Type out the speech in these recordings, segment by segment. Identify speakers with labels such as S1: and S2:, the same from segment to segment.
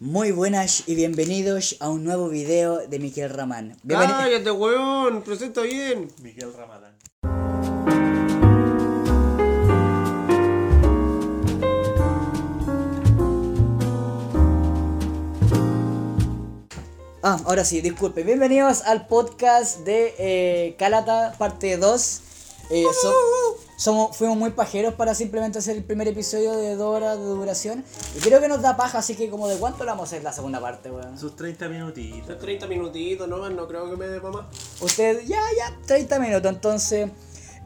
S1: Muy buenas y bienvenidos a un nuevo video de Miguel Ramán. Bienveni-
S2: ¡Cállate, weón! Presenta bien.
S3: Miguel Ramadán.
S1: Ah, ahora sí, disculpe. Bienvenidos al podcast de eh, Calata, parte 2. Eh, so- somos, fuimos muy pajeros para simplemente hacer el primer episodio de dos horas de duración. Y creo que nos da paja, así que como de cuánto le vamos a hacer la segunda parte, weón.
S3: Sus 30 minutitos.
S2: 30 minutitos nomás, no creo que me dé para más.
S1: Usted, ya, ya, 30 minutos. Entonces,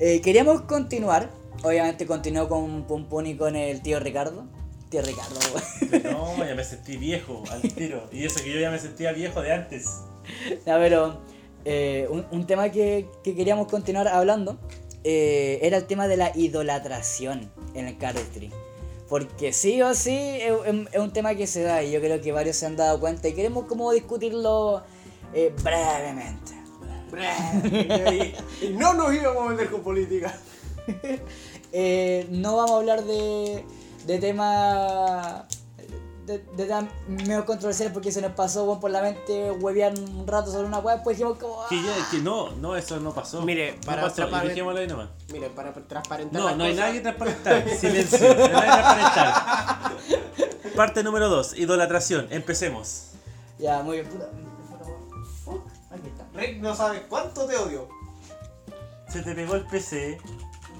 S1: eh, queríamos continuar. Obviamente continuó con Pum Pum y con el tío Ricardo. Tío Ricardo, weón.
S3: No, ya me sentí viejo al tiro. Y eso que yo ya me sentía viejo de antes.
S1: Ya, pero eh, un, un tema que, que queríamos continuar hablando eh, era el tema de la idolatración en el cardistry. Porque sí o sí es, un tema que se da y yo creo que varios se han dado cuenta y queremos como discutirlo eh, brevemente.
S2: y, y no nos íbamos a meter con política.
S1: Eh, no vamos a hablar de, de temas de, de temas medio controversiales porque se nos pasó bueno, por la mente huevear un rato sobre una web, después dijimos como...
S3: Que, ya, que no, no, eso no pasó.
S2: Mire,
S3: no
S2: para
S3: pasó. ahí nomás.
S2: Mire, para transparentar
S3: No, no hay
S2: cosas,
S3: nada que transparentar. Silencio. No hay nada que transparentar. Parte número 2. Idolatración. Empecemos.
S1: Ya, muy bien. Puta, fuck, aquí está.
S2: Rick no sabe cuánto te odio.
S3: Se te pegó el PC.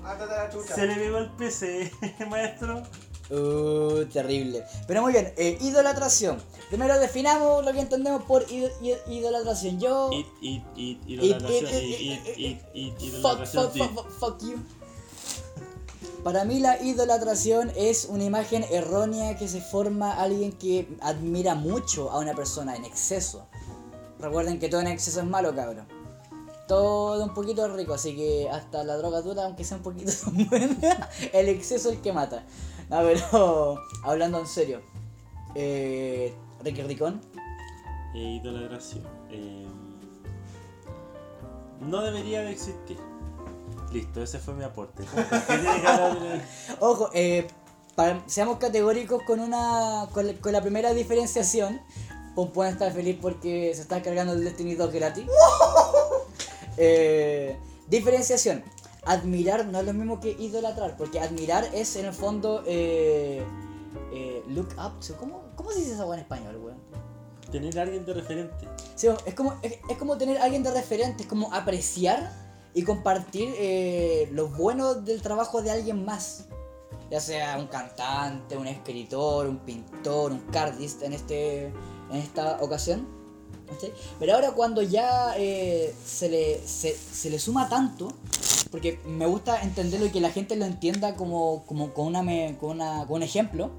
S2: Ándate la chucha.
S3: Se le pegó el PC, maestro.
S1: Uh, terrible. Pero muy bien, eh, idolatración. Primero definamos lo que entendemos por id- id- idolatración. Yo...
S3: Id, id, id,
S1: Id-
S3: idolatración.
S1: id-
S3: Id,
S1: id-
S3: id, id, id,
S1: Fuck,
S3: idolatración.
S1: fuck, fuck, fuck, fuck you. Para mí la idolatración es una imagen errónea que se forma alguien que admira mucho a una persona en exceso. Recuerden que todo en exceso es malo, cabrón. Todo un poquito es rico, así que hasta la droga dura, aunque sea un poquito son buenas, el exceso es el que mata. No, pero hablando en serio. Eh, Ricky Ricón.
S3: Eh, idolatración. Eh, no debería de existir. Listo, ese fue mi aporte. ¿Por qué tiene que hablar de-
S1: Ojo, eh, para- seamos categóricos con una con, la- con la primera diferenciación. Pompón está feliz porque se está cargando el Destiny 2 gratis. Eh, diferenciación. Admirar no es lo mismo que idolatrar, porque admirar es en el fondo eh, eh, look up to. ¿Cómo, ¿Cómo se dice esa en español, weón?
S3: Tener a alguien de referente.
S1: Sí, es como, es, es como tener a alguien de referente, es como apreciar y compartir eh, lo bueno del trabajo de alguien más. Ya sea un cantante, un escritor, un pintor, un cardista en, este, en esta ocasión. Pero ahora cuando ya eh, se, le, se, se le suma tanto, porque me gusta entenderlo y que la gente lo entienda como, como con, una, me- con, una, con un ejemplo,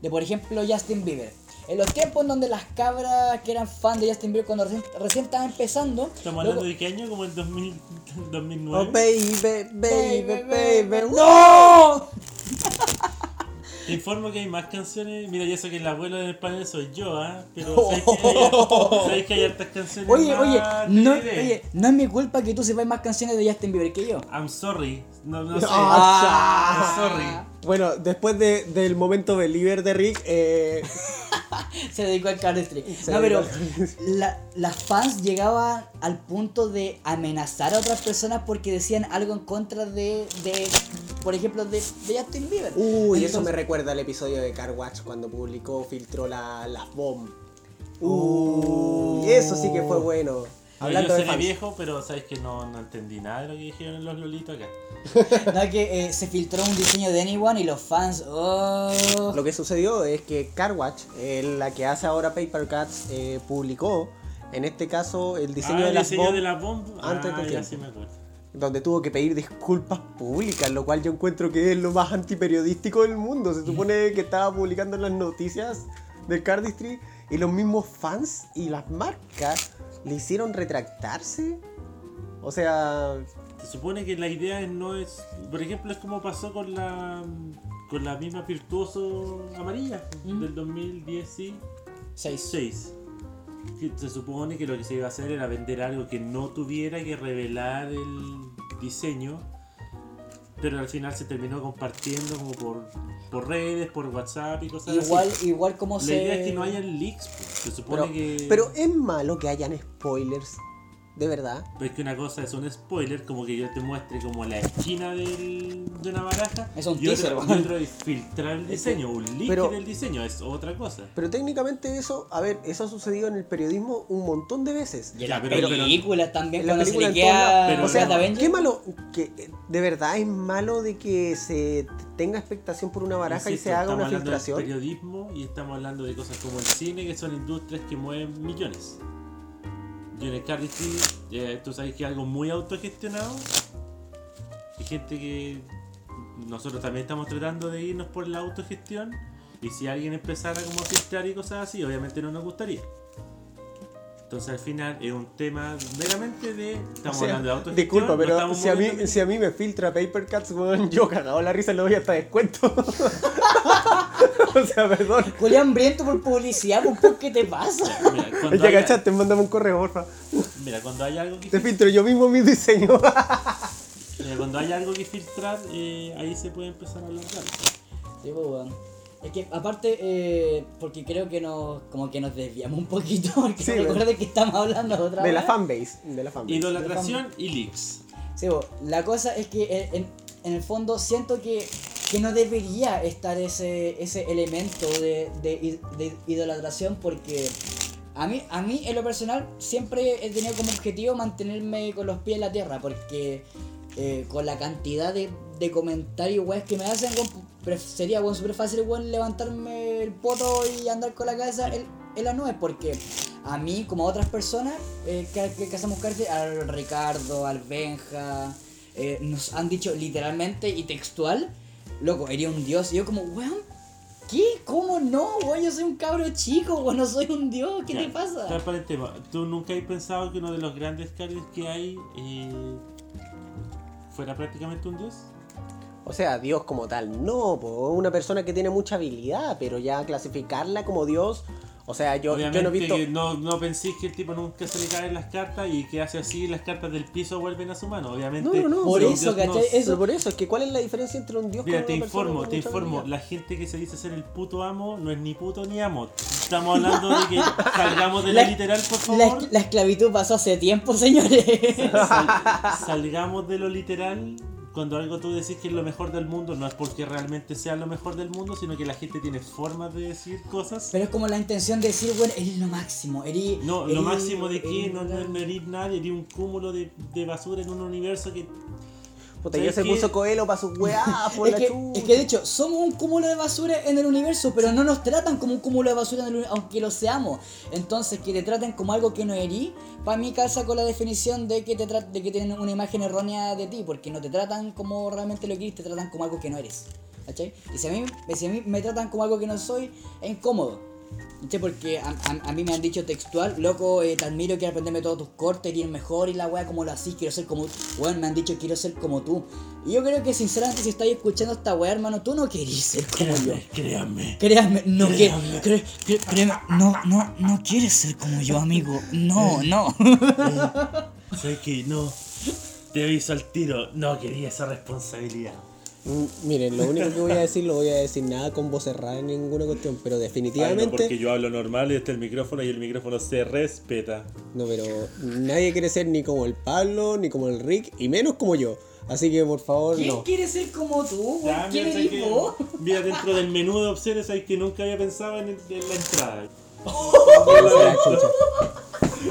S1: de por ejemplo Justin Bieber. En los tiempos en donde las cabras que eran fan de Justin Bieber cuando recién, recién estaban empezando,
S3: ¿Estamos hablando de qué año? ¿Como el 2000,
S2: Oh,
S3: 2009?
S2: baby, baby, baby, baby.
S1: ¡No!
S3: Te informo que hay más canciones. Mira, y eso que el abuelo en español soy yo, ¿ah? Pero ¿sabéis que, hay, ¿sabéis que hay hartas canciones
S1: Oye,
S3: más
S1: oye, no, oye, no es mi culpa que tú sepas más canciones de Justin Bieber que yo.
S3: I'm sorry. No, no sé.
S2: Ah,
S3: I'm sorry.
S2: Bueno, después de, del momento believer de Rick, eh,
S1: Se dedicó al cardistry. No, pero la- las fans llegaban al punto de amenazar a otras personas porque decían algo en contra de, de por ejemplo, de, de Justin Bieber.
S2: Uy, eso
S1: Entonces-
S2: me recuerda al episodio de Car Watch cuando publicó, filtró la, la bomb. Uy, eso sí que fue bueno.
S3: No,
S2: Hablando
S3: yo
S2: de
S3: seré viejo, pero sabes que no, no entendí nada de lo que dijeron los lolitos acá.
S1: No, que eh, se filtró un diseño de Anyone y los fans. Oh,
S2: Lo que sucedió es que Carwatch, eh, la que hace ahora Paper Cuts, eh, publicó, en este caso, el diseño
S3: ah,
S2: de
S3: el
S2: las
S3: diseño
S2: bomb,
S3: de la bomba.
S2: antes
S3: ah,
S2: del
S3: ya sí me acuerdo
S2: donde tuvo que pedir disculpas públicas, lo cual yo encuentro que es lo más antiperiodístico del mundo. Se supone que estaba publicando las noticias del Cardistry y los mismos fans y las marcas le hicieron retractarse. O sea...
S3: Se supone que la idea no es... Por ejemplo, es como pasó con la con la misma Virtuoso Amarilla del 2016 se supone que lo que se iba a hacer era vender algo que no tuviera que revelar el diseño pero al final se terminó compartiendo como por, por redes, por WhatsApp y cosas
S1: Igual,
S3: así.
S1: igual como
S3: La
S1: se.
S3: idea es que no hayan leaks, pues. se supone
S2: Pero,
S3: que...
S2: pero es malo que hayan spoilers. De verdad.
S3: Pero es que una cosa es un spoiler, como que yo te muestre como la esquina del, de una baraja.
S1: Es un
S3: y,
S1: teaser,
S3: otro, y otro es filtrar el diseño, un leak
S2: pero-
S3: del diseño, es otra cosa.
S2: Pero técnicamente eso, a ver, eso ha sucedido en el periodismo un montón de veces.
S1: Y en
S3: Ya,
S1: la
S3: pero-
S1: película también,
S2: En la
S1: cuando
S2: película
S1: se
S2: lados.
S1: liquea
S3: Pero-
S2: O sea,
S1: Avenger.
S2: qué malo, que de verdad es malo de que se tenga expectación por una baraja
S3: Insisto,
S2: y se haga
S3: estamos
S2: una
S3: hablando del
S2: filtración.
S3: periodismo y estamos hablando de cosas como el cine, que son industrias que mueven millones. Y en el Cardistry, eh, tú sabes que es algo muy autogestionado. Hay gente que nosotros también estamos tratando de irnos por la autogestión. Y si alguien empezara como a filtrar y cosas así, obviamente no nos gustaría. Entonces al final es un tema meramente de... Estamos
S2: O sea,
S3: hablando de autogestión.
S2: disculpa,
S3: no
S2: pero
S3: estamos
S2: si a, mí, si a mí me filtra Paper Cuts, weón, yo cagado la risa le doy hasta descuento. o sea, perdón.
S1: Julián hambriento por publicidad, pues, ¿por qué te pasa?
S3: Mira,
S2: Ya
S3: haya-
S2: cachaste, mándame un correo, porfa.
S3: Mira, cuando hay algo que
S2: Te filtro yo mismo mis diseños.
S3: Mira, cuando hay algo que filtrar, eh, ahí se puede empezar a hablar de.
S1: Sí, pues, weón. Es que aparte, eh, porque creo que nos, como que nos desviamos un poquito, porque
S2: Sí,
S1: que estamos hablando de otra
S2: De la fanbase. De la fanbase.
S3: Idolatración y leaks.
S1: Sí, bo, la cosa es que en, en el fondo siento que, que no debería estar ese, ese elemento de, de, idolatración porque a mí, a mí en lo personal siempre he tenido como objetivo mantenerme con los pies en la tierra porque eh, con la cantidad de, de comentarios weas que me hacen sería bueno, súper fácil levantarme el poto y andar con la cabeza en, en las nubes porque a mí como a otras personas eh, que, que, que hacemos cárcel, al Ricardo, al Benja, eh, nos han dicho literalmente y textual, loco, eres un dios. Y yo como, weón, ¿qué? ¿Cómo no? Weón, yo soy un cabro chico, weón, no soy un dios, ¿qué
S3: Ya,
S1: te pasa?
S3: tal para el tema. ¿Tú nunca has pensado que uno de los grandes cargos que hay eh, fuera prácticamente un dios?
S2: O sea, Dios como tal, no, po, una persona que tiene mucha habilidad, pero ya clasificarla como Dios, o sea, yo, yo
S3: Obviamente
S2: no he visto...
S3: que no, no penséis que el tipo nunca se le caen las cartas y que hace así las cartas del piso vuelven a su mano. Obviamente.
S2: No, no, no,
S1: Por eso,
S3: Dios no-
S1: ¿cachai? Eso-
S2: por eso, es que ¿cuál es la diferencia entre un Dios
S3: Mira,
S2: con
S3: te
S2: una
S3: informo, te informo. La gente que se dice ser el puto amo no es ni puto ni amo. Estamos hablando de que salgamos de la,
S1: La-
S3: literal, por
S1: La,
S3: favor.
S1: la esclavitud pasó hace tiempo, señores.
S3: Sal- salgamos de lo literal. Cuando algo tú decís que es lo mejor del mundo, no es porque realmente sea lo mejor del mundo, sino que la gente tiene formas de decir cosas.
S1: Pero es como la intención de decir, bueno, eres lo máximo, eres...
S3: No, lo máximo de que no, no eres nadie, eres un cúmulo de, de basura en un universo que.
S2: Puta,
S3: ¿Sabes
S2: se puso Coelho para sus weá, por
S1: Es
S2: la
S1: que,
S2: chucha.
S1: es que de hecho, somos un cúmulo de basura en el universo, pero no nos tratan como un cúmulo de basura en el universo, aunque lo seamos. Entonces, que te traten como algo que no erí, para mí calza con la definición de que te de que tienen una imagen errónea de ti, porque no te tratan como realmente lo que eres, te tratan como algo que no eres. ¿Cachai? Y si a, mí, si a mí me tratan como algo que no soy, es incómodo. ¿Cachai? Porque a, a- a mí me han dicho textual, loco, eh, te admiro, quiero aprenderme todos tus cortes, eres mejor y la weá, como lo así, quiero ser como tú. Weón, me han dicho, quiero ser como tú. Y yo creo que sinceramente, si estáis escuchando esta weá, hermano, tú no querís ser como yo.
S3: Créanme.
S1: Créame, no que,
S3: Créame.
S1: cre- cre- créeme, no, no, no quieres ser como yo, amigo. No, no.
S3: Sé que no. Te aviso al tiro. No quería esa responsabilidad.
S2: Mm, Miren, lo único que voy a decir, lo voy a decir nada con voz cerrada en ninguna cuestión, pero definitivamente...
S3: yo hablo normal y este el micrófono y el micrófono se respeta.
S2: No, pero nadie quiere ser ni como el Pablo, ni como el Rick, y menos como yo. Así que por favor,
S1: ¿Quién
S2: no.
S1: quiere ser como tú?
S3: Ya,
S1: ¿Quién eres vos?
S3: mira, dentro del menú de opciones hay que nunca había pensado en, en la entrada.
S2: Ah, chucha.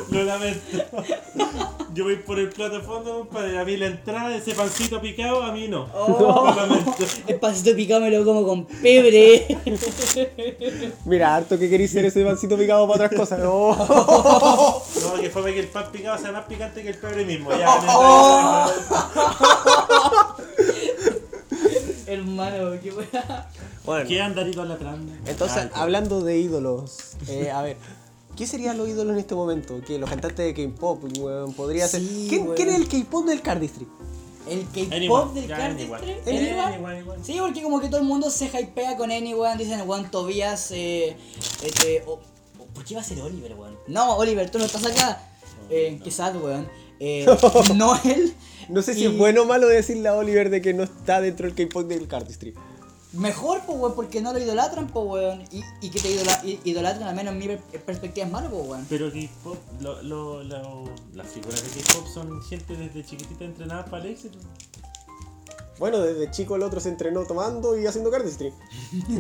S3: Lo lamento. Yo voy por el plato de fondo, para a mí la entrada, ese pancito picado, a mí no.
S1: Oh.
S3: Lo lamento.
S1: El pasito picado me lo como con pebre.
S2: Mira, harto que queréis ser ese pancito picado para otras cosas. No.
S3: No, que fue que el pan picado sea más picante que el pebre mismo. Ya,
S1: Hermano, qué weá.
S2: Bueno,
S3: ¿Qué andarito latrando?
S2: entonces,
S3: Ah,
S2: hablando de ídolos, eh, a ver, ¿qué serían los ídolos en este momento? Que los cantantes de K-pop, weón, podría ser.
S1: Sí,
S2: ¿Quién,
S1: weón.
S2: quién es el K-pop del Cardistry?
S1: El K-pop del Cardistry.
S3: anyone.
S1: ¿Anyone? Sí, porque como que todo el mundo se hypea con Anyone, dicen Juan Tobías, eh, este, o- o- ¿por qué va a ser Oliver, weón? No, Oliver, tú no estás acá. Eh, qué sad, weón. Eh, Noel.
S2: No sé si
S1: y-
S2: es bueno o malo decirle a Oliver de que no está dentro del K-pop del Cardistry.
S1: Mejor, pues, weón, porque no lo idolatran, pues, weón. Y, y que te idolatran, al menos en mi per- perspectiva, es malo, pues, weón.
S3: Pero K-pop, lo, lo- las figuras de K-pop son gente desde chiquitita entrenada para el éxito.
S2: Bueno, desde chico el otro se entrenó tomando y haciendo Cardistry.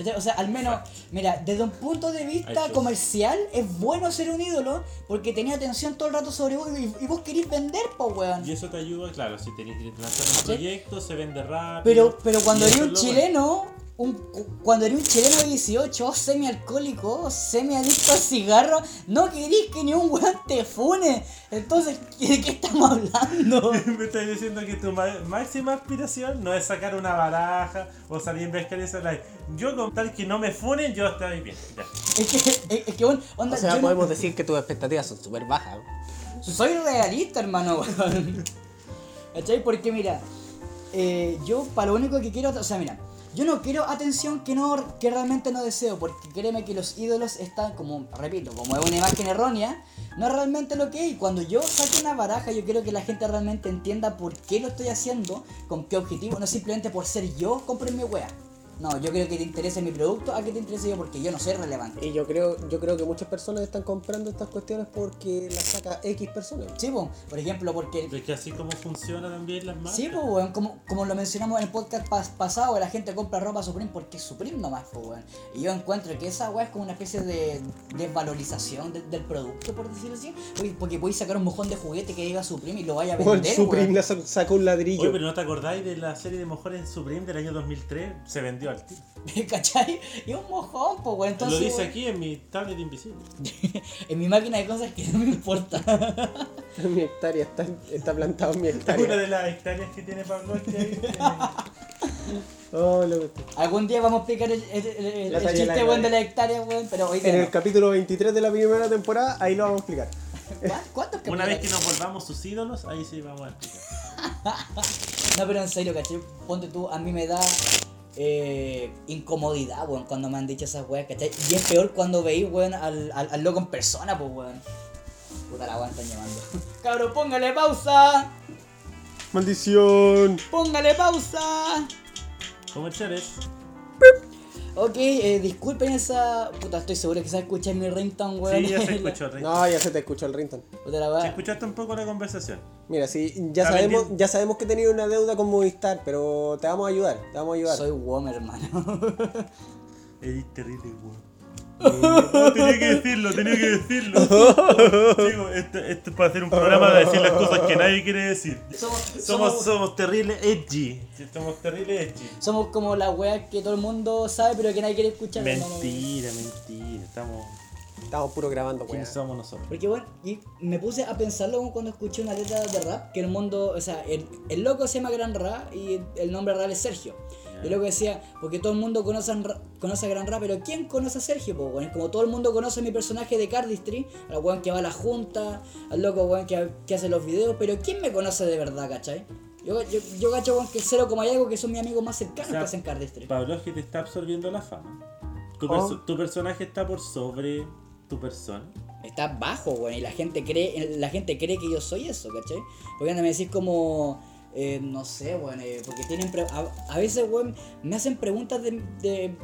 S1: O sea, o sea, al menos, mira, desde un punto de vista comercial, es bueno ser un ídolo porque tenía atención todo el rato sobre vos y, y vos querís vender, pues, weón.
S3: Y eso te ayuda, claro, si tenés que lanzar un
S1: Sí.
S3: proyecto, se vende rápido.
S1: Pero, pero cuando eres un chileno, un, cu- cuando eres un chileno de 18, semi-alcohólico, semi-adicto al cigarro, no querís que ni un weón te fune. Entonces, ¿de qué estamos hablando?
S3: Me estás diciendo que tu ma- máxima aspiración no es sacar una baraja o salir en Vescaria Live. Yo con tal que no me funen, yo estoy bien. Ya.
S1: Es que, es, es que, bueno, onda,
S2: O sea,
S1: yo no-
S2: podemos decir que tus expectativas son súper bajas.
S1: Soy realista, hermano. weón. ¿Cachai? Porque mira, eh, yo para lo único que quiero, o sea, mira, yo no quiero atención que no que realmente no deseo, porque créeme que los ídolos están como, repito, como es una imagen errónea, no es realmente lo que es. Y cuando yo saque una baraja, yo quiero que la gente realmente entienda por qué lo estoy haciendo, con qué objetivo, no simplemente por ser yo, compren mi wea. No, yo creo que te interese mi producto a que te interese yo porque yo no soy relevante.
S2: Y yo creo, yo creo que muchas personas están comprando estas cuestiones porque las saca X personas.
S1: Sí, po, por ejemplo, porque
S3: Es que así como funciona también las marcas.
S1: Sí, pues, weón, como, como lo mencionamos en el podcast pas- pasado, la gente compra ropa Supreme porque es Supreme nomás, pues, weón. Y yo encuentro que esa weá es como una especie de desvalorización de- del producto, por decirlo así. Porque, porque podéis sacar un mojón de juguete que diga Supreme y lo vaya a
S2: Bueno,
S1: vender,
S2: Supreme
S1: weón.
S2: la sa- sacó un ladrillo.
S3: Oye, pero ¿no te acordáis de la serie de Mejores Supreme del año 2003? Se vendió al tiro.
S1: ¿Cachai? Y un mojón, pues. Entonces,
S3: Lo dice aquí en mi tablet invisible.
S1: en mi máquina de cosas que no me importa.
S2: mi hectárea está, está plantado en mi
S3: Una
S2: hectárea.
S3: de las hectáreas que tiene Pablo
S2: Oh, lo-
S1: Algún día vamos a explicar el, chiste, weón, de la hectárea, weón, pero hoy
S2: En el capítulo 23 de la primera temporada, ahí lo vamos a explicar.
S1: ¿Cuá- ¿Cuántos
S3: Una vez que nos volvamos sus ídolos, ahí sí vamos a explicar.
S1: No, pero en serio, ¿cachai? Ponte tú, a mí me da eh, incomodidad, weón, cuando me han dicho esas weas, ¿cachai? Y es peor cuando veis, weón, al, al, al loco en persona, pues, weón. Puta la weón, están llamando. Cabro, póngale pausa.
S2: ¡Maldición!
S1: Póngale pausa.
S3: Comerciales.
S1: Ok, eh, disculpen esa. Puta, estoy seguro que se escucha en mi ringtone, weón.
S3: Sí, ya se escuchó, Rey.
S2: No, ya se te escuchó el rington.
S1: Puta la
S3: Se escuchaste un poco la conversación.
S2: Mira, sí, ya sabemos,
S3: vendiendo-
S2: ya sabemos que tenías una deuda con Movistar, pero te vamos a ayudar, te vamos a ayudar.
S1: Soy Womer, hermano.
S3: Eres terrible, weón. No, tenía que decirlo, tenía que decirlo. Chico, esto, esto es para hacer un programa de decir las cosas que nadie quiere decir.
S1: somos,
S3: Somos, somos terribles edgy. Sí, Somos terribles edgy.
S1: somos como la wea que todo el mundo sabe, pero que nadie quiere escuchar.
S3: Mentira, mentira. Estamos.
S2: Estamos puro grabando,
S3: ¿Quiénes somos nosotros?
S1: Porque bueno, y me puse a pensarlo como cuando escuché una letra de rap, que el mundo, o sea, el, el loco se llama Gran Rap y el nombre real es Sergio. Y el loco decía, porque todo el mundo conoce conoce a Gran Rap, pero ¿quién conoce a Sergio? Pues, bueno, como todo el mundo conoce a mi personaje de Cardistry, al weón que va a la junta, al loco weón que, que hace los videos, pero ¿quién me conoce de verdad, cachai? Yo, yo, yo cacho weón que cero como hay algo que son mis amigos más cercanos
S3: O sea,
S1: que hacen Cardistry.
S3: Pablo es que te está absorbiendo la fama. Tu,
S2: Oh.
S3: perso- tu personaje está por sobre tu persona.
S1: está bajo, weón, y la gente cree, la gente cree que yo soy eso, ¿cachai? Porque anda me decís como, eh, no sé, weón, eh, porque tienen, pre- a, a veces, weón, me hacen preguntas de, de-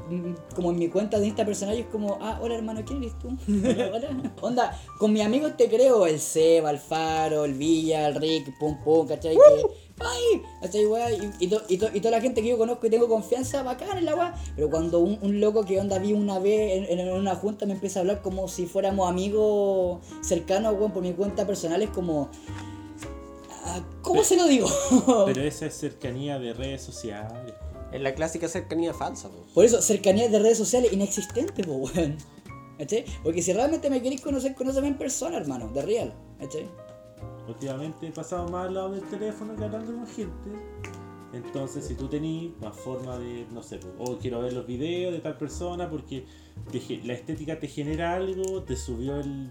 S1: como en mi cuenta de Insta personal y es como, ah, hola hermano, ¿quién eres tú? Hola. Onda, con mis amigos te creo, el Seba, el Faro, el Villa, el Rick, pum pum, ¿cachai? Que, ¡Ay! ¿Cachai, weá? Y, y, to- y to- y toda la gente que yo conozco y tengo confianza, bacán en la weá. Pero cuando un, un loco que onda vi una vez en, en una junta me empieza a hablar como si fuéramos amigos cercanos, weón, por mi cuenta personal, es como. ¿Cómo se lo digo?
S3: Pero esa es cercanía de redes sociales.
S2: Es la clásica cercanía falsa, po.
S1: Por eso, cercanía de redes sociales inexistente, po, weón. ¿Cachai? Porque si realmente me queréis conocer, conoceme en persona, hermano, de real. ¿Cachai?
S3: Últimamente he pasado más al lado del teléfono que hablando con gente. Entonces, si tú tenés más forma de, no sé, o quiero ver los videos de tal persona porque te la estética te genera algo, te subió el,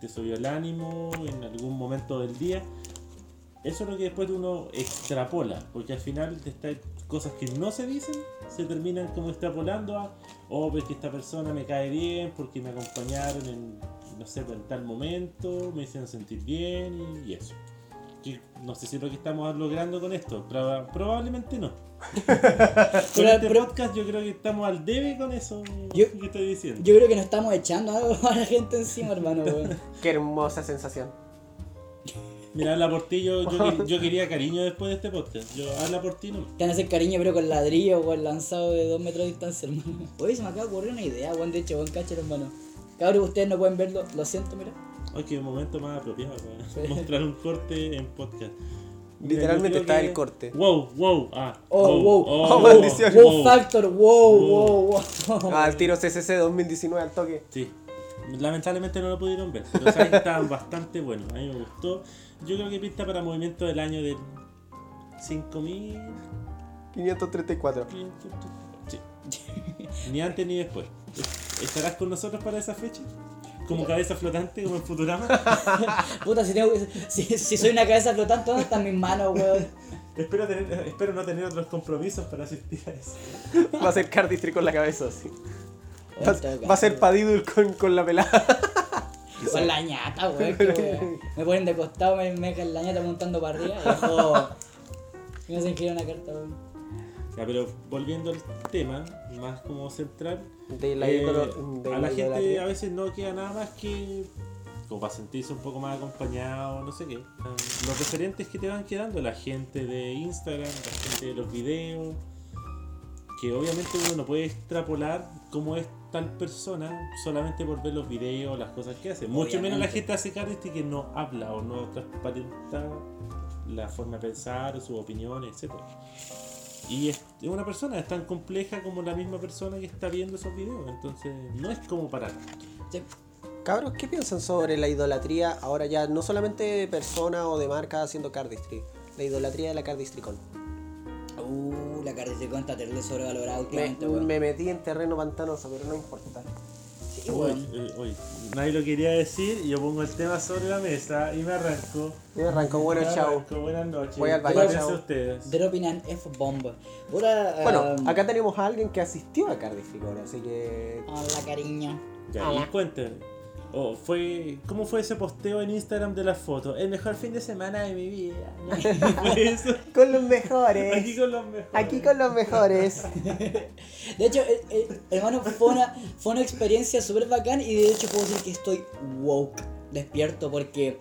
S3: te subió el ánimo en algún momento del día. Eso es lo que después uno extrapola, porque al final de estas cosas que no se dicen se terminan como extrapolando a, oh, pues que esta persona me cae bien porque me acompañaron en, no sé, en tal momento, me hicieron sentir bien y, y eso. Y no sé si es lo que estamos logrando con esto, proba- probablemente no. con
S1: Pero-
S3: este
S1: pero-
S3: podcast yo creo que estamos al debe con eso
S1: Yo-
S3: que estoy diciendo.
S1: Yo creo que nos estamos echando algo a la gente encima, hermano.
S2: Qué hermosa sensación.
S3: Mira, habla por ti, yo, yo, yo quería cariño después de este podcast. Yo habla por ti no.
S1: Te van a hacer cariño, pero con ladrillo, weón, lanzado de dos metros de distancia, hermano. Oye, se me acaba de ocurrir una idea, weón, de hecho, weón, cacho, hermano. Cabros, ustedes no pueden verlo, lo siento, mira.
S3: Ay, qué momento más apropiado para
S1: Sí.
S3: mostrar un corte en podcast.
S2: Literalmente está
S3: que-
S2: el corte.
S3: Wow, wow, ah.
S1: Oh, wow,
S2: oh,
S1: wow,
S2: maldición.
S1: wow,
S3: wow.
S1: factor, wow, wow, wow.
S2: Ah, el tiro CCC 2019 al toque.
S3: Sí. Lamentablemente no lo pudieron ver, pero sabes que estaban bastante buenos. A mí me gustó. Yo creo que pinta para movimiento del año del 5000.
S2: 534.
S3: Sí. Ni antes ni después. ¿Estarás con nosotros para esa fecha? Como cabeza flotante, como en Futurama.
S1: Puta, si, tengo, si, si soy una cabeza flotante, ¿dónde están mis manos, weón?
S3: espero, tener, espero no tener otros compromisos para asistir a eso.
S2: Va a ser Cardistry con la cabeza así. Va, a ser Padidul con, con la pelada.
S1: Con la ñata, weón. que weón. Me ponen de costado, me, me dejan la ñata montando para arriba y dejo. Me hacen girar una carta, weón.
S3: Ya, pero volviendo al tema, más como central,
S2: De la
S3: eh,
S2: ídolo- de
S3: a la gente a veces no queda nada más que como para sentirse un poco más acompañado, no sé qué. Los referentes que te van quedando, la gente de Instagram, la gente de los videos, que obviamente uno no puede extrapolar cómo es tal persona solamente por ver los videos, las cosas que hace. Mucho menos la
S1: Obviamente.
S3: gente hace cardistry que no habla o no transparenta la forma de pensar, sus opiniones, etc. Y es una persona, es tan compleja como la misma persona que está viendo esos videos, entonces no es como para
S1: Sí.
S2: Cabros, ¿qué piensan sobre la idolatría ahora ya no solamente de persona o de marca haciendo cardistry? La idolatría de la cardistrycon.
S1: Uh, la característica está terrible sobrevalorada
S2: Me,
S1: últimamente, weón.
S2: me metí en terreno pantanoso, pero no importa.
S1: Sí,
S3: Uy,
S1: weón.
S3: eh, uy, nadie lo quería decir, yo pongo el tema sobre la mesa y me arranco.
S2: Me arranco, bueno,
S3: Me
S2: chao.
S3: arranco, Buenas noches.
S2: Voy al baño, chao.
S3: ustedes.
S1: Dropping an F-bomb.
S2: Bueno,
S1: um,
S2: acá tenemos a alguien que asistió a Cardistrycon, así que...
S1: Hola, cariño.
S3: Ya, y cuéntame. Oh, fue, ¿Cómo fue ese posteo en Instagram de las fotos? El mejor fin de semana de mi vida. ¿no? Fue eso.
S2: Con los mejores.
S3: Aquí con los mejores.
S2: Aquí con los mejores.
S1: De hecho, eh, eh, hermano, fue una, fue una experiencia súper bacán y de hecho puedo decir que estoy woke, despierto, porque.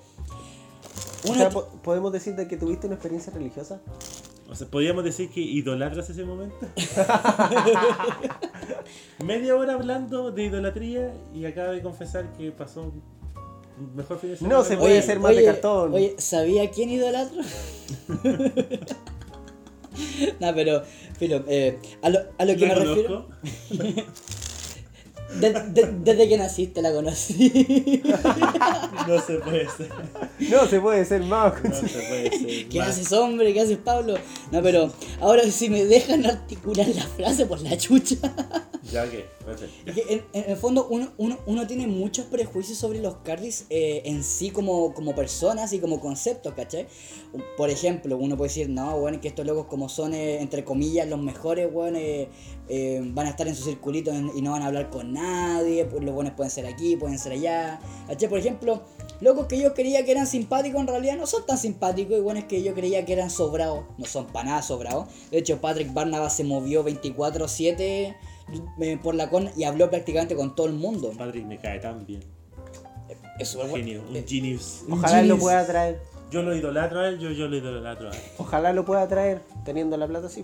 S2: O
S1: Uno,
S2: sea, po- ¿podemos decir de que tuviste una experiencia religiosa?
S3: O sea, ¿podríamos decir que idolatras ese momento? Media hora hablando de idolatría y acaba de confesar que pasó un mejor fin de semana.
S2: No se
S3: de
S2: puede hacer más de cartón.
S1: Oye, ¿sabía quién idolatro? no, pero, pero eh, a, lo, a lo que me
S3: ¿La
S1: refiero. de- de- desde que naciste la conocí.
S3: No se puede ser.
S2: No se puede ser más.
S3: No se puede ser.
S1: ¿Qué
S3: más.
S1: haces, hombre? ¿Qué haces, Pablo? No, pero ahora si me dejan articular la frase por la chucha.
S3: Ya que,
S1: que en, en el fondo uno, uno, uno tiene muchos prejuicios sobre los cardis eh, en sí como, como personas y como conceptos, ¿cachai? Por ejemplo, uno puede decir, no, bueno, que estos locos como son, eh, entre comillas, los mejores, bueno, eh, eh, van a estar en su circulito y no van a hablar con nadie, pues los buenos pueden ser aquí, pueden ser allá. Por ejemplo, locos que yo creía que eran simpáticos en realidad no son tan simpáticos, y bueno, es que yo creía que eran sobrados, no son para nada sobrados. De hecho, Patrick Barnabas se movió 24-7 eh, por la con y habló prácticamente con todo el mundo.
S3: Patrick me cae tan bien.
S1: Es
S3: Un genio, un
S1: Eh,
S3: genius.
S2: Ojalá lo pueda traer.
S3: Yo lo idolatro a él, yo, yo lo idolatro a él.
S2: Ojalá lo pueda traer teniendo la plata así.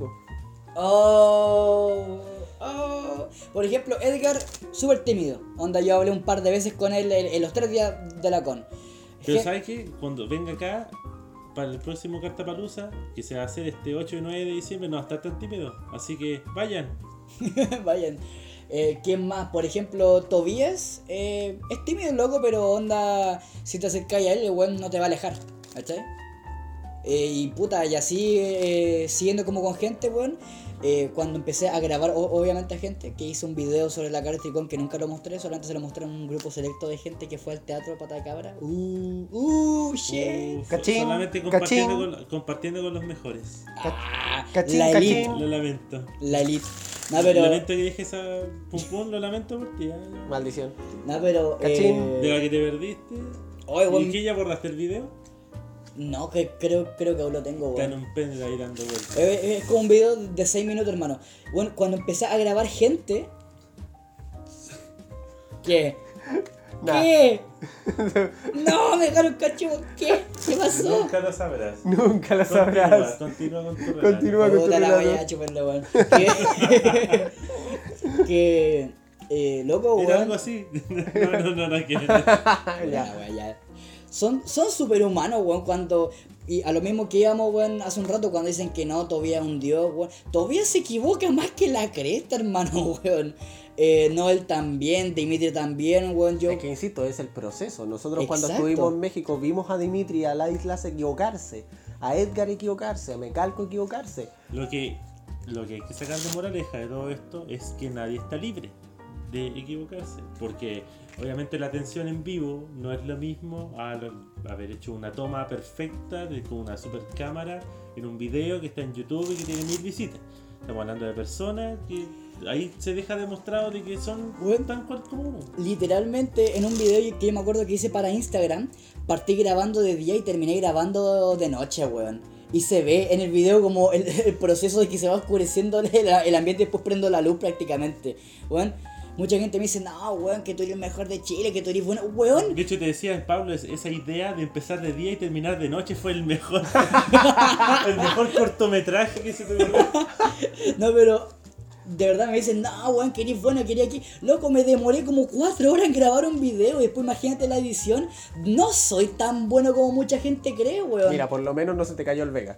S1: Oh, oh. Por ejemplo, Edgar, súper tímido. Onda, yo hablé un par de veces con él en, en los tres días de la con.
S3: Pero
S1: Je-
S3: ¿sabes qué? Cuando venga acá, para el próximo Cartapalusa, que se va a hacer este 8 y 9 de diciembre, no va a estar tan tímido. Así que vayan.
S1: Vayan. Eh, ¿Quién más? Por ejemplo, Tobías. eh, es tímido loco, pero onda. Si te acercas a él, el weón no te va a alejar. ¿Cachai? Eh, y puta, y así eh, siguiendo como con gente, weón. Eh, cuando empecé a grabar, o- obviamente a gente que hizo un video sobre la cara Tricón que nunca lo mostré, solamente se lo mostré a un grupo selecto de gente que fue al teatro Pata de Cabra. Uh, uh, shit.
S3: Uh,
S2: Cachín,
S3: solamente compartiendo
S2: cachín.
S3: con, compartiendo con los mejores.
S1: Ah,
S2: Cachín,
S1: la elite.
S2: cachín.
S3: Lo lamento.
S1: La elite. No, pero.
S3: Lamento que dije esa pum pum, lo lamento por ti. ¿eh?
S2: Maldición.
S1: No, pero.
S2: Cachín.
S3: De la
S1: Eh,
S3: que te perdiste.
S1: oye,
S3: ¿Y que ya borraste el video?
S1: No, que creo, creo que aún lo tengo,
S3: Está en
S1: weón.
S3: un pendrive ahí dando vueltas.
S1: Es, es como un video de 6 minutos, hermano. Bueno, cuando empecé a grabar gente. ¿Qué?
S2: Nah.
S1: ¿Qué? No, me dejaron cacho. ¿Qué? ¿Qué pasó?
S3: Nunca lo sabrás.
S2: Nunca
S3: Continúa,
S2: sabrás.
S3: continúa con tu relato.
S2: Continúa. con tu
S1: Puta la
S2: relato.
S1: weón. Que. que. Eh, loco,
S3: Era
S1: weón.
S3: algo así. No, no, no, no, que.
S1: Ya,
S2: ya.
S1: wea, ya. Son, son superhumanos, weón, cuando... Y a lo mismo que íbamos, weón, hace un rato cuando dicen que no, Tobías es un dios, weón. Tobías se equivoca más que la cresta, hermano, weón. Eh, Noel también, Dimitri también, weón. Yo...
S2: Es que insisto, es el proceso. Nosotros cuando estuvimos en México vimos a Dimitri y a la isla equivocarse, a Edgar equivocarse, a Mecalco equivocarse.
S3: Lo que, lo que hay que sacar de moraleja de todo esto es que nadie está libre de equivocarse. Porque obviamente la atención en vivo no es lo mismo a lo- haber hecho una toma perfecta de, con una super cámara en un video que está en YouTube y que tiene mil visitas. Estamos hablando de personas que ahí se deja demostrado de que son
S1: Bueno.
S3: tan cual como uno.
S1: Literalmente en un video que yo me acuerdo que hice para Instagram, partí grabando de día y terminé grabando de noche, weón. Y se ve en el video como el, el proceso de que se va oscureciendo el, el ambiente y después prendo la luz prácticamente. Weón, mucha gente me dice, no, weón, que tú eres el mejor de Chile, que tú eres bueno. Weón,
S3: De hecho, te decía Pablo, es- esa idea de empezar de día y terminar de noche fue el mejor, el mejor cortometraje que se te ocurrió.
S1: no, pero de verdad me dicen, no, weón, que eres bueno, quería aquí. Loco, me demoré como cuatro horas en grabar un video y después imagínate la edición. No soy tan bueno como mucha gente cree, weón.
S2: Mira, por lo menos no se te cayó el Vega.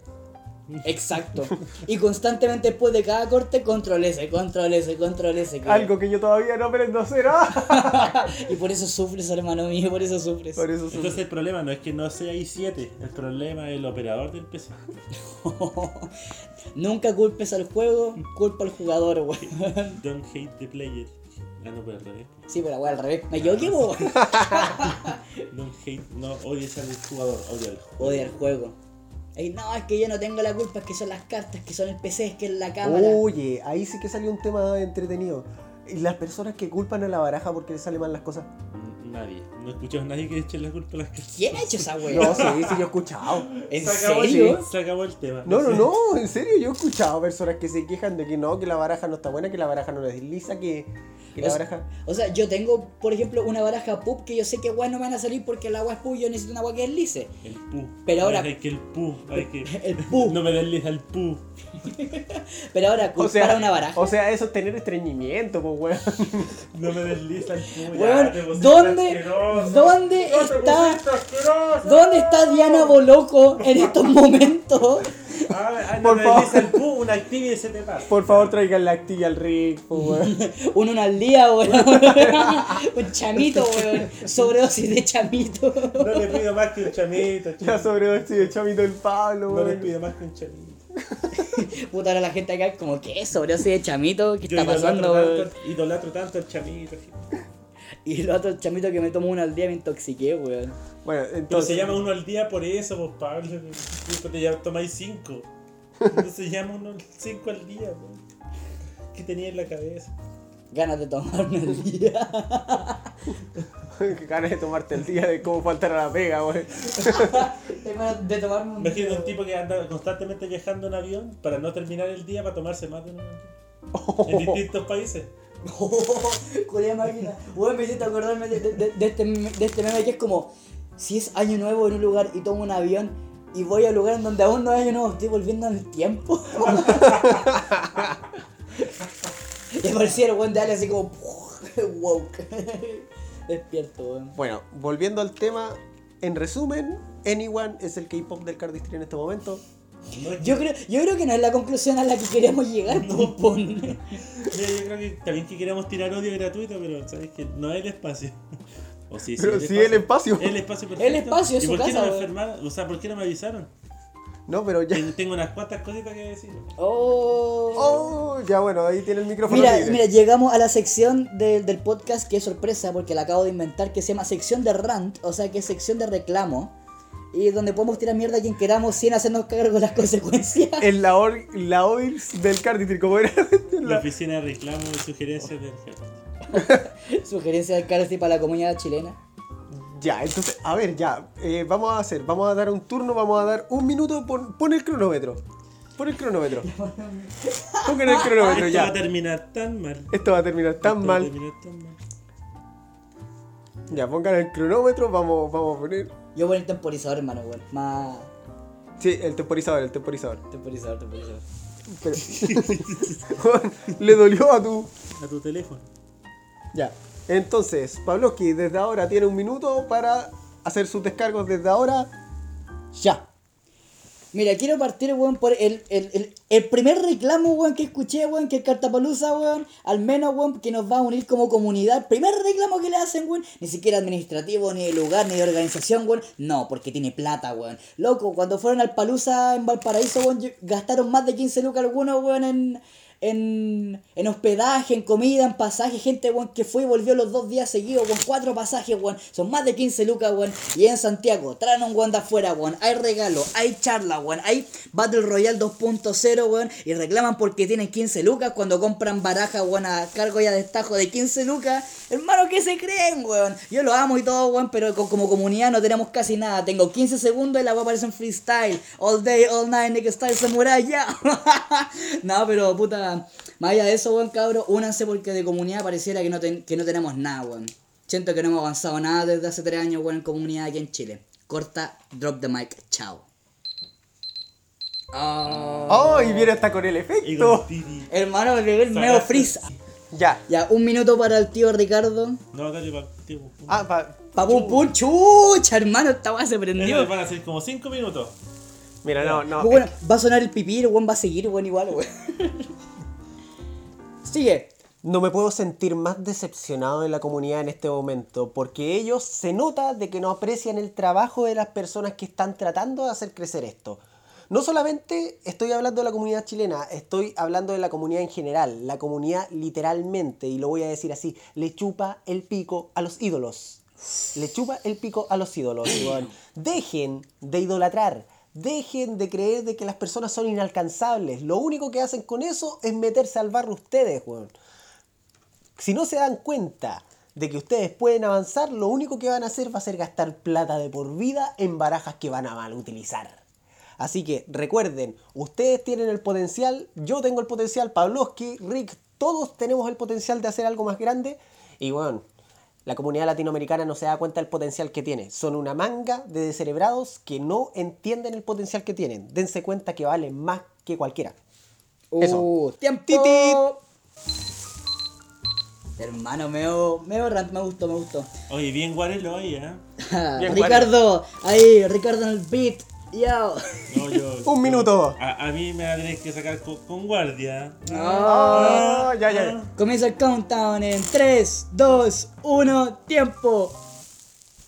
S1: Exacto. Y constantemente después de cada corte, control S, control S, control S. que-
S2: Algo que yo todavía no aprendo a hacer. ¡ah!
S1: Y por eso sufres, hermano mío, por eso sufres.
S2: Por eso
S3: Entonces el problema no es que no sea i7, el problema es el operador del PC.
S1: Nunca culpes al juego, culpa al jugador, weón.
S3: Don't hate the player. Ah, no, pero al revés.
S1: Sí, pero weón, al revés. Me equivoqué, weón.
S3: Don't hate, no odies al jugador, odia al juego.
S1: Odia el juego. Ey, no, es que yo no tengo la culpa, es que son las cartas, que son el PC, es que es la cámara.
S2: Oye, ahí sí que salió un tema entretenido. Y las personas que culpan a la baraja porque les salen mal las cosas.
S3: Nadie. No he escuchado a nadie que eche la culpa a las cartas.
S1: ¿Quién ha hecho esa weón?
S2: No, sí, sí, yo he escuchado.
S1: ¿En
S3: Se acabó el-
S1: serio?
S3: Se acabó el tema.
S2: No, no, no, en serio, yo he escuchado personas que se quejan de que no, que la baraja no está buena, que la baraja no desliza, que, que la
S1: O sea,
S2: baraja...
S1: O sea, yo tengo, por ejemplo, una baraja pub que yo sé que weón no me van a salir porque el agua es pub y yo necesito una agua que deslice.
S3: El pu.
S1: Pero ahora-
S3: Hay que el pu. Hay que...
S1: El pu.
S3: No me desliza el pu.
S1: Pero ahora,
S2: O sea,
S1: una baraja.
S2: o sea, eso es tener estreñimiento, pues, weón.
S3: No me desliza el pu. ya,
S1: Weón, ¿dónde. ¿Dónde está, dónde está Diana Boloco en estos momentos?
S3: Ah,
S2: Por favor.
S3: el pu, una actividad y se te pasa.
S2: Por favor, traigan la actividad al pues, weón.
S1: Un uno al día, weón. Un chamito, weón. Sobredosis de chamito.
S3: No le pido más que un chamito,
S2: La
S3: chico.
S2: sobredosis de chamito del Pablo,
S3: No le
S2: weón.
S3: pido más que un chamito.
S1: Puta, ahora la gente acá como, ¿qué? Sobredosis de chamito, ¿qué
S3: Yo
S1: está pasando,
S3: idolatro
S1: weón?
S3: tanto, idolatro tanto al chamito. gente.
S1: Y el otro chamito que me tomo uno al día me intoxiqué, weón.
S2: Bueno,
S3: Pero
S2: entonces...
S3: se llama uno al día por eso, vos Pablo. Tú te llamas- tomáis cinco. No se llama uno cinco al día, po. ¿Qué tenía en la cabeza?
S1: Ganas de tomarme el día.
S2: Ganas de tomarte el día de cómo faltar a la pega, weón.
S1: Ganas de tomarme un
S3: Imagínate
S1: día.
S3: un tipo que anda constantemente viajando en avión para no terminar el día para tomarse más de uno al día. En distintos países.
S1: Julia máquina. Weón, me hiciste acordarme de, este, de este meme que es como: si es año nuevo en un lugar y tomo un avión y voy al lugar en donde aún no hay año nuevo, estoy volviendo en el tiempo. y aparecía el weón de Ale así como: woke. Despierto.
S2: Bueno, volviendo al tema, en resumen, Anyone es el K-pop del Cardistry en este momento.
S3: No
S1: Yo creo, yo creo que no es la conclusión a la que queríamos llegar, po, pon.
S3: Mira, yo creo que bien que queramos tirar odio gratuito, pero sabes que no es el espacio. O sí, sí,
S2: Pero sí el espacio.
S3: El espacio perfecto.
S1: El espacio es
S3: ¿Y
S1: su
S3: por qué
S1: casa,
S3: no me enfermaron? O sea, ¿por qué no me avisaron?
S2: No, pero ya.
S3: Ten- Tengo unas cuantas cositas que decir.
S1: Oh.
S2: Oh, ya bueno, ahí tiene el micrófono.
S1: Mira,
S2: libre.
S1: mira, llegamos a la sección de- del podcast que es sorpresa porque la acabo de inventar, que se llama sección de rant, o sea que es sección de reclamo. Y donde podemos tirar mierda a quien queramos sin hacernos cargo de las consecuencias.
S2: En la, or- la OIRS del Cardistry, como era.
S3: La
S2: La-
S3: oficina de reclamo y sugerencias del jefe.
S1: Sugerencia del Cardi para la comunidad chilena.
S2: Ya, entonces, a ver, ya. eh, vamos a hacer, vamos a dar un turno, vamos a dar un minuto. Pon, pon el cronómetro. Pon el cronómetro. Pongan el cronómetro,
S3: Esto va a
S2: ya.
S3: terminar tan mal.
S2: Esto va a terminar tan
S3: Esto va a
S2: mal.
S3: terminar tan mal.
S2: Ya, pongan el cronómetro, vamos, vamos a poner.
S1: Yo voy el temporizador, hermano, weón. Más.
S2: Sí, el temporizador, el temporizador.
S1: Temporizador, temporizador.
S2: Pero- Le dolió a tu.
S3: A tu teléfono.
S2: Ya. Entonces, Pavlovsky desde ahora tiene un minuto para hacer sus descargos desde ahora. Ya.
S1: Mira, quiero partir, weón, por el, el, el, el primer reclamo, weón, que escuché, weón, que el Cartapalusa, weón, al menos, weón, que nos va a unir como comunidad. Primer reclamo que le hacen, weón, ni siquiera administrativo, ni de lugar, ni de organización, weón. No, porque tiene plata, weón. Loco, cuando fueron al Palusa en Valparaíso, weón, gastaron más de 15 lucas algunos, weón, en, en, en hospedaje, en comida, en pasaje. Gente, weón, que fue y volvió los dos días seguidos, weón, cuatro pasajes, weón. Son más de 15 lucas, weón. Y en Santiago, traen un weón de afuera, weón. Hay regalo, hay charla, weón. Hay Battle Royale 2.0, weón. Y reclaman porque tienen 15 lucas cuando compran baraja, weón, a cargo ya de destajo de 15 lucas. Hermano, ¿qué se creen, weón? Yo lo amo y todo, weón, pero co- como comunidad no tenemos casi nada. Tengo 15 segundos y la weá aparece en freestyle. All day, all night, nigga style samurai, ya. no, pero puta. Más allá de eso, weón, cabro, únanse porque de comunidad pareciera que no, ten- que no tenemos nada, weón. Siento que no hemos avanzado nada desde hace 3 años, weón, en comunidad aquí en Chile. Corta, drop the mic, chao. Ah.
S2: ¡Oh! Y viene hasta con el efecto.
S1: Hermano, me pegó el meo frisa.
S2: Ya.
S1: Ya, un minuto para el tío Ricardo.
S3: No, dale para ti.
S2: Ah, pa-
S1: Pa pum pum, chucha, hermano, esta weá se prendió.
S3: Van a ser como 5 minutos.
S2: Mira, no, no.
S1: Bueno, va a sonar el pipí, el weón va a seguir, weón, igual, weón. Sigue.
S2: No me puedo sentir más decepcionado de la comunidad en este momento, porque ellos se nota de que no aprecian el trabajo de las personas que están tratando de hacer crecer esto. No solamente estoy hablando de la comunidad chilena, estoy hablando de la comunidad en general. La comunidad literalmente, y lo voy a decir así, le chupa el pico a los ídolos. Le chupa el pico a los ídolos. Dejen de idolatrar. Dejen de creer de que las personas son inalcanzables. Lo único que hacen con eso es meterse al barro ustedes, weón si no se dan cuenta de que ustedes pueden avanzar, lo único que van a hacer va a ser gastar plata de por vida en barajas que van a mal utilizar. Así que recuerden, ustedes tienen el potencial, yo tengo el potencial, Pavlovsky, Rick, todos tenemos el potencial de hacer algo más grande. Y bueno, la comunidad latinoamericana no se da cuenta del potencial que tiene. Son una manga de descerebrados que no entienden el potencial que tienen. Dense cuenta que valen más que cualquiera. Eso.
S1: Uh, tiempo.
S2: Titit.
S1: Hermano, meo, meo rant, me gustó, me gustó.
S3: Oye, bien guarelo ahí, ¿eh?
S2: Bien,
S1: Ricardo, ahí, Ricardo en el beat. Yo.
S3: No, yo,
S2: Un
S3: yo-
S2: minuto.
S3: A, a mí me va a tener que sacar con, con guardia.
S2: Ah, ya, ya.
S1: Comienza el countdown en 3, 2, 1, tiempo.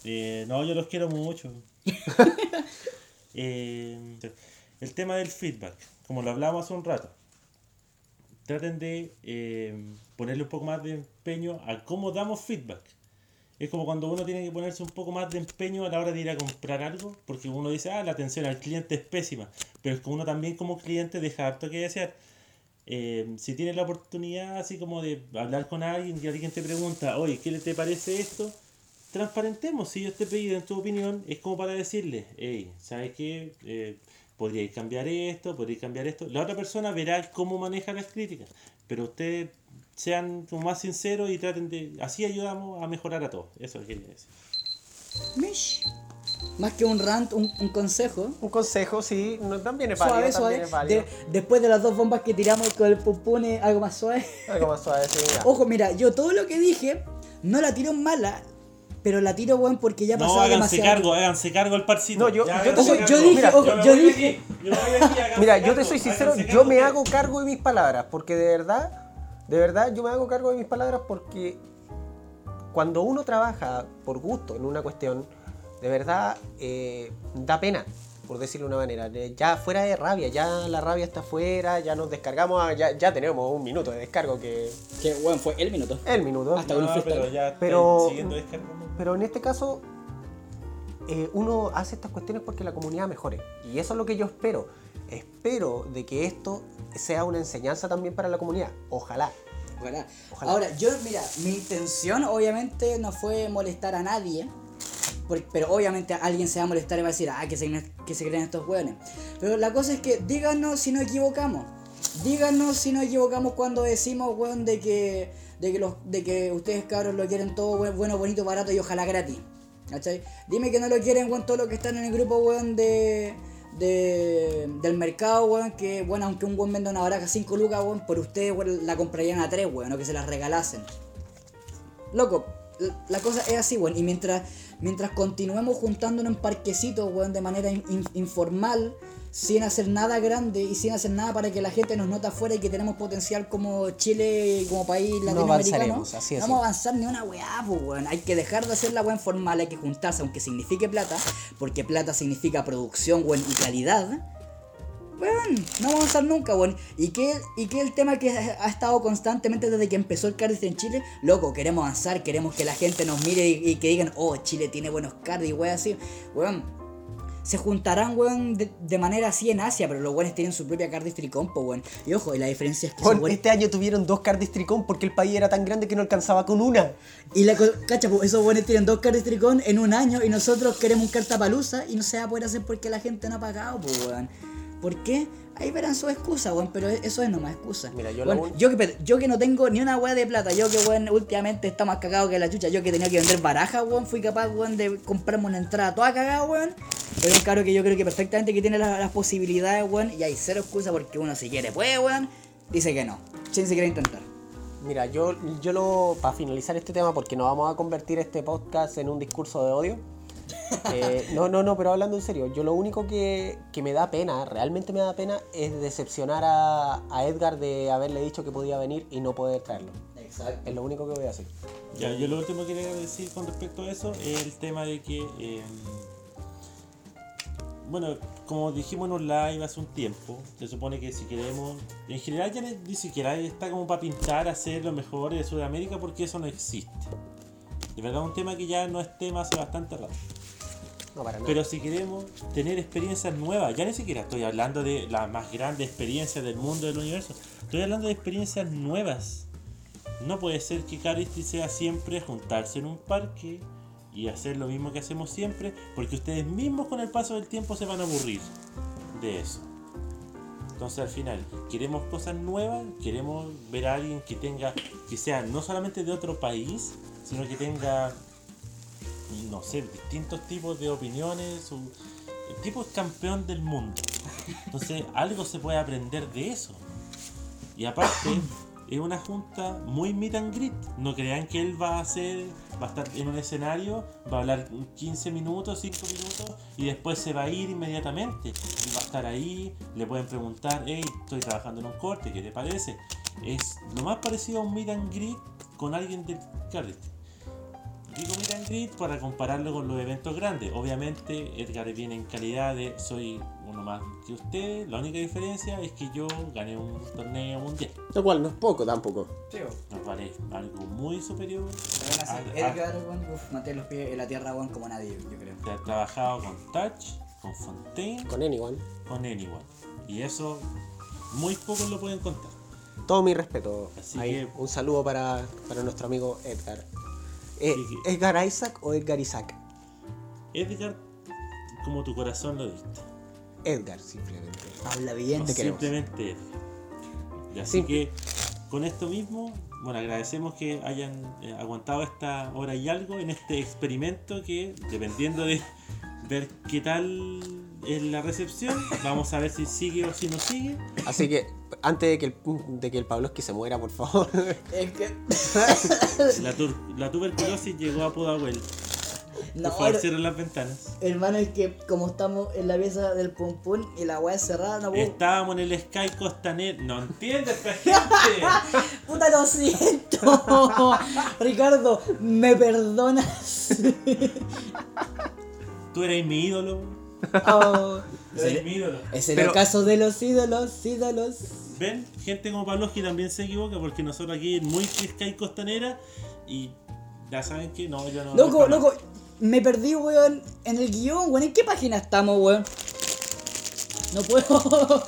S3: Eh, no, yo los quiero mucho. Eh, el tema del feedback, como lo hablamos hace un rato, traten de eh, ponerle un poco más de empeño a cómo damos feedback. Es como cuando uno tiene que ponerse un poco más de empeño a la hora de ir a comprar algo, porque uno dice, ah, la atención al cliente es pésima, pero es que uno también como cliente deja harto que desear. Eh, si tienes la oportunidad así como de hablar con alguien y alguien te pregunta, oye, ¿qué te parece esto? Transparentemos, si yo te pedido en tu opinión, es como para decirle, hey, ¿sabes qué? Eh, podríais cambiar esto, podríais cambiar esto. La otra persona verá cómo maneja las críticas, pero ustedes sean como más sinceros y traten de, así ayudamos a mejorar a todos. Eso quería decir.
S1: Mish. Más que un rant, un, un consejo.
S2: Un consejo, sí, no, también es válido,
S1: Suave,
S2: también
S1: suave.
S2: es válido.
S1: De- después de las dos bombas que tiramos con el pupune, algo más suave.
S2: Algo más suave, sí, ya.
S1: Ojo, mira, yo todo lo que dije, no la tiro en mala, pero la tiro, weón, porque ya ha
S3: No, háganse
S1: demasiado.
S3: cargo, háganse cargo el parcito.
S2: No, yo-
S3: Ya,
S2: yo te
S3: háganse
S2: soy-
S3: cargo.
S1: yo dije,
S2: Mira,
S1: ojo, yo dije-
S3: aquí, yo aquí,
S2: Mira, yo te
S3: cargo,
S2: soy sincero, yo
S3: cargo
S2: me hago cargo de mis palabras, porque de verdad, de verdad, yo me hago cargo de mis palabras porque cuando uno trabaja por gusto en una cuestión, de verdad eh, da pena, por decirlo de una manera. Ya fuera de rabia, ya la rabia está afuera, ya nos descargamos, a- ya, ya tenemos un minuto de descargo que
S1: Que, weón, fue el minuto.
S2: el minuto.
S1: Hasta un
S3: No,
S1: freestyle.
S3: pero ya
S2: Pero-
S3: estoy siguiendo descargando.
S2: Pero en este caso, eh, uno hace estas cuestiones porque la comunidad mejore. Y eso es lo que yo espero. Espero de que esto sea una enseñanza también para la comunidad. Ojalá.
S1: Ojalá.
S2: Ojalá.
S1: Ahora, yo, mira, mi intención obviamente no fue molestar a nadie. Pero obviamente alguien se va a molestar y va a decir, ah, que se, que se creen estos hueones. Pero la cosa es que díganos si nos equivocamos. Díganos si nos equivocamos cuando decimos, weón, de que, de que, los, de que ustedes cabros lo quieren todo buen- bueno, bonito, barato y ojalá gratis. ¿Cachai? Dime que no lo quieren, weón, todos los que están en el grupo, weón, de, de, del mercado, weón, que, bueno, aunque un weón venda una baraja 5 lucas, weón, por ustedes, weón, la comprarían a 3, weón, o que se las regalasen. Loco, la- cosa es así, weón. Y mientras, mientras continuemos juntándonos en parquecitos, weón, de manera in- in- informal, sin hacer nada grande y sin hacer nada para que la gente nos note afuera y que tenemos potencial como Chile como país latinoamericano,
S2: avanzaremos, así es,
S1: no vamos a avanzar ni una weá, pues, weón. Hay que dejar de hacer la weá informal, hay que juntarse, aunque signifique plata, porque plata significa producción, weón, y calidad. Weón, no vamos a avanzar nunca, weón. ¿Y qué, ¿Y qué el tema que ha estado constantemente desde que empezó el cardistry en Chile? Loco, queremos avanzar, queremos que la gente nos mire y, y que digan, oh, Chile tiene buenos cards y weón así. Weón, se juntarán, weón, de, de manera así en Asia, pero los weones tienen su propia cardistry compo, weón. Y ojo, y la diferencia es que
S2: Bueno,
S1: weones-
S2: este año tuvieron dos Cardistricón porque el país era tan grande que no alcanzaba con una.
S1: Y la cacha, pues, esos buenos tienen dos cardistricón en un año y nosotros queremos un cartapalusa y no se va a poder hacer porque la gente no ha pagado, pues, weón. ¿Por qué? Ahí verán su excusa, weón, pero eso es nomás excusa.
S2: Mira, yo la
S1: Weón,
S2: un-
S1: yo, que, yo que no tengo ni una weá de plata, yo que, weón, últimamente está más cagado que la chucha, yo que tenía que vender barajas, weón, fui capaz, weón, de comprarme una entrada toda cagada, weón. Pero un caro que yo creo que perfectamente que tiene las, las posibilidades, weón, y hay cero excusa porque uno si quiere puede, weón, dice que no. ¿Quién se quiere intentar?
S2: Mira, yo, yo lo. Para finalizar este tema, porque no vamos a convertir este podcast en un discurso de odio. eh, no, no, no, pero hablando en serio, yo lo único que, que me da pena, realmente me da pena, es decepcionar a, a Edgar de haberle dicho que podía venir y no poder traerlo.
S1: Exacto.
S2: Es lo único que voy a hacer.
S3: Ya, yo lo último que quería decir con respecto a eso es el tema de que, eh, bueno, como dijimos en un live hace un tiempo, se supone que si queremos, en general ya ni ni siquiera está como para pintar, hacer lo mejor de Sudamérica porque eso no existe. De verdad, un tema que ya no es tema hace bastante rato.
S2: No, para.
S3: Pero si queremos tener experiencias nuevas, ya ni siquiera estoy hablando de la más grande experiencia del mundo del universo, estoy hablando de experiencias nuevas. No puede ser que Caristi sea siempre juntarse en un parque y hacer lo mismo que hacemos siempre, porque ustedes mismos con el paso del tiempo se van a aburrir de eso. Entonces al final, queremos cosas nuevas, queremos ver a alguien que tenga, que sea no solamente de otro país, sino que tenga no sé, distintos tipos de opiniones. un- el tipo es campeón del mundo. Entonces, algo se puede aprender de eso. Y aparte, es una junta muy meet and greet. No crean que él va a hacer, va a estar en un escenario, va a hablar 15 minutos, 5 minutos y después se va a ir inmediatamente. Va a estar ahí, le pueden preguntar, hey, estoy trabajando en un corte, ¿qué te parece? Es lo más parecido a un meet and greet con alguien del Cardistry. Digo meet and greet para compararlo con los eventos grandes. Obviamente Edgar viene en calidad de soy uno más que usted. La única diferencia es que yo gané un torneo mundial.
S2: Lo cual no es poco tampoco.
S3: Nos vale algo muy superior.
S1: Bueno, Edgar, uf, mantiene los pies en la tierra, como nadie, yo creo.
S3: Te has trabajado con Touch, con Fontaine,
S2: Con anyone.
S3: con Anyone. Y eso muy pocos lo pueden contar.
S2: Todo mi respeto.
S3: Así
S2: Ahí,
S3: que-
S2: Un saludo para, para nuestro amigo Edgar. Eh,
S3: que-
S2: ¿Edgar Isaac o Edgar Isaac?
S3: Edgar, como tu corazón lo diste.
S2: Edgar, simplemente.
S1: Habla bien.
S2: Te queremos.
S3: simplemente Edgar. Y así
S2: Simple.
S3: que con esto mismo, bueno, agradecemos que hayan eh, aguantado esta hora y algo en este experimento que, dependiendo de ver qué tal es la recepción, vamos a ver si sigue o si no sigue.
S2: Así que, antes de que el, de que el Pabloski se muera, por favor.
S1: Es que.
S3: La, tur- la tuberculosis llegó a Pudahuel. Por
S1: No,
S3: favor,
S1: her-
S3: cierren las ventanas.
S1: hermano, es que como estamos en la pieza del pum pum y la weá es cerrada, no puedo.
S3: Estábamos en el Sky Costanera. No entiendes, pe, gente.
S1: Puta, lo siento. Ricardo, ¿me perdonas?
S3: Tú eres mi ídolo.
S1: Oh.
S3: Eres mi ídolo.
S1: Es el
S2: Pero-
S1: caso de los ídolos, ídolos.
S3: Ven, gente como Pavlovsky también se equivoca porque nosotros aquí en muy Sky Costanera y ya saben que no, yo no.
S1: Loco, loco, me perdí, weón, en el guion, weón. ¿En qué página estamos, weón? No puedo.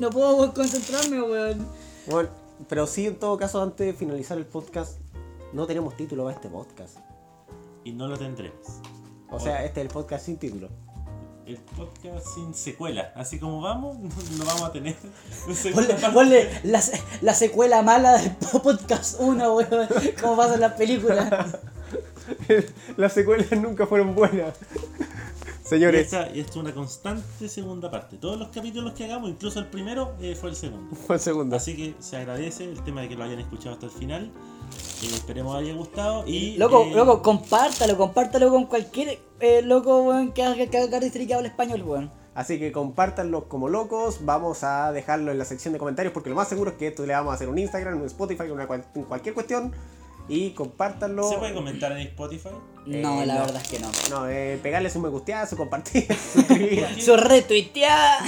S1: no puedo weón, concentrarme, weón.
S2: Bueno, pero sí, en todo caso, antes de finalizar el podcast, no tenemos título para este podcast.
S3: Y no lo tendremos.
S2: O sea, este es el podcast sin título.
S3: El podcast sin secuela. Así como vamos, no, no vamos a tener
S1: Ponle, ponle la, la secuela mala del podcast 1, weón. Como pasa en las películas.
S2: Las secuelas nunca fueron buenas.
S3: Y
S2: Señores,
S3: esta, y esta es una constante segunda parte. Todos los capítulos que hagamos, incluso el primero, eh, fue el segundo.
S2: fue el segundo.
S3: Así que se agradece el tema de que lo hayan escuchado hasta el final. Eh, esperemos haya gustado. Y,
S1: Loco,
S3: eh,
S1: loco, compártalo, compártalo con cualquier eh, loco, weón, que haga que que hable español, weón.
S2: Así que compártanlo como locos. Vamos a dejarlo en la sección de comentarios porque lo más seguro es que esto le vamos a hacer un Instagram, un Spotify, una cual- cualquier cuestión. Y compártanlo.
S3: ¿Se puede comentar en Spotify?
S1: No,
S2: Eh,
S1: la
S2: no.
S1: verdad es que no.
S2: No, eh, pegarles un me gusteazo, compartir, suscribir.
S3: ¿Por?
S1: Su retuiteada.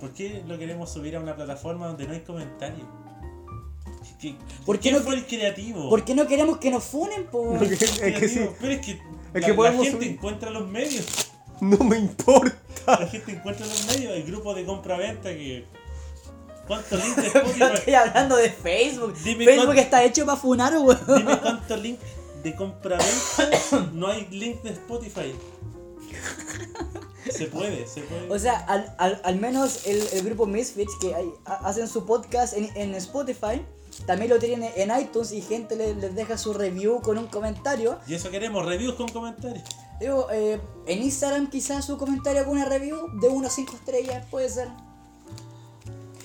S3: ¿Por qué lo queremos subir a una plataforma donde no hay comentarios? ¿Qué-
S1: ¿Por qué
S3: ¿Quién
S1: no-
S3: fue el creativo?
S1: ¿Por qué no queremos que nos funen, po? weón?
S2: Porque- es que
S3: Creativo.
S2: sí,
S3: Pero es que, la,
S2: que
S3: la
S2: podemos
S3: gente
S2: subir.
S3: encuentra los medios.
S2: no me importa.
S3: La gente encuentra los medios. Hay grupos de compra-venta que. ¿Cuántos links de Spotify?
S1: estoy hablando de Facebook.
S3: Dime
S1: Facebook
S3: cuánto-
S1: está hecho para funar, weón.
S3: Dime cuántos links de compra-venta no hay link de Spotify. Se puede, se puede.
S1: O sea, al, al, al menos el, el grupo Misfits que hay- ha- hacen su podcast en, en Spotify, también lo tienen en iTunes y gente le- les deja su review con un comentario.
S3: y eso queremos, reviews con comentarios.
S1: Digo, eh, en Instagram quizás su comentario con una review de 1 a 5 estrellas, puede ser.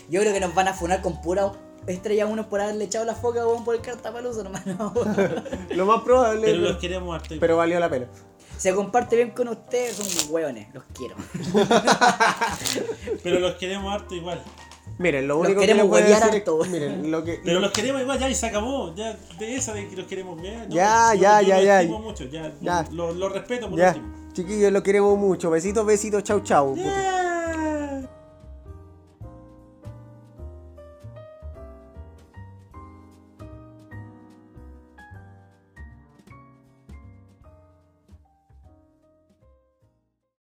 S1: Yo creo que nos van a funar con pura estrella 1 por haberle echado la foca weón, por el cartapaluso, hermano.
S2: Lo más probable.
S3: Pero
S2: Pero,
S3: los queremos harto.
S2: pero valió la pena.
S1: Se comparte bien con ustedes, son hueones, los quiero.
S3: Pero los queremos harto igual.
S2: Miren, lo
S1: Los
S2: único que
S1: queremos
S2: les voy a decir
S1: harto.
S2: es, miren, lo que
S3: Pero los queremos igual, ya y se acabó. Ya de esa de que los queremos ver.
S2: Ya,
S3: yo-
S2: ya,
S3: yo
S2: ya, ya.
S3: mucho, ya.
S2: Ya.
S3: Lo, lo respeto por
S2: ya,
S3: último.
S2: chiquillos, lo queremos mucho. Besitos, besitos, chau, chau.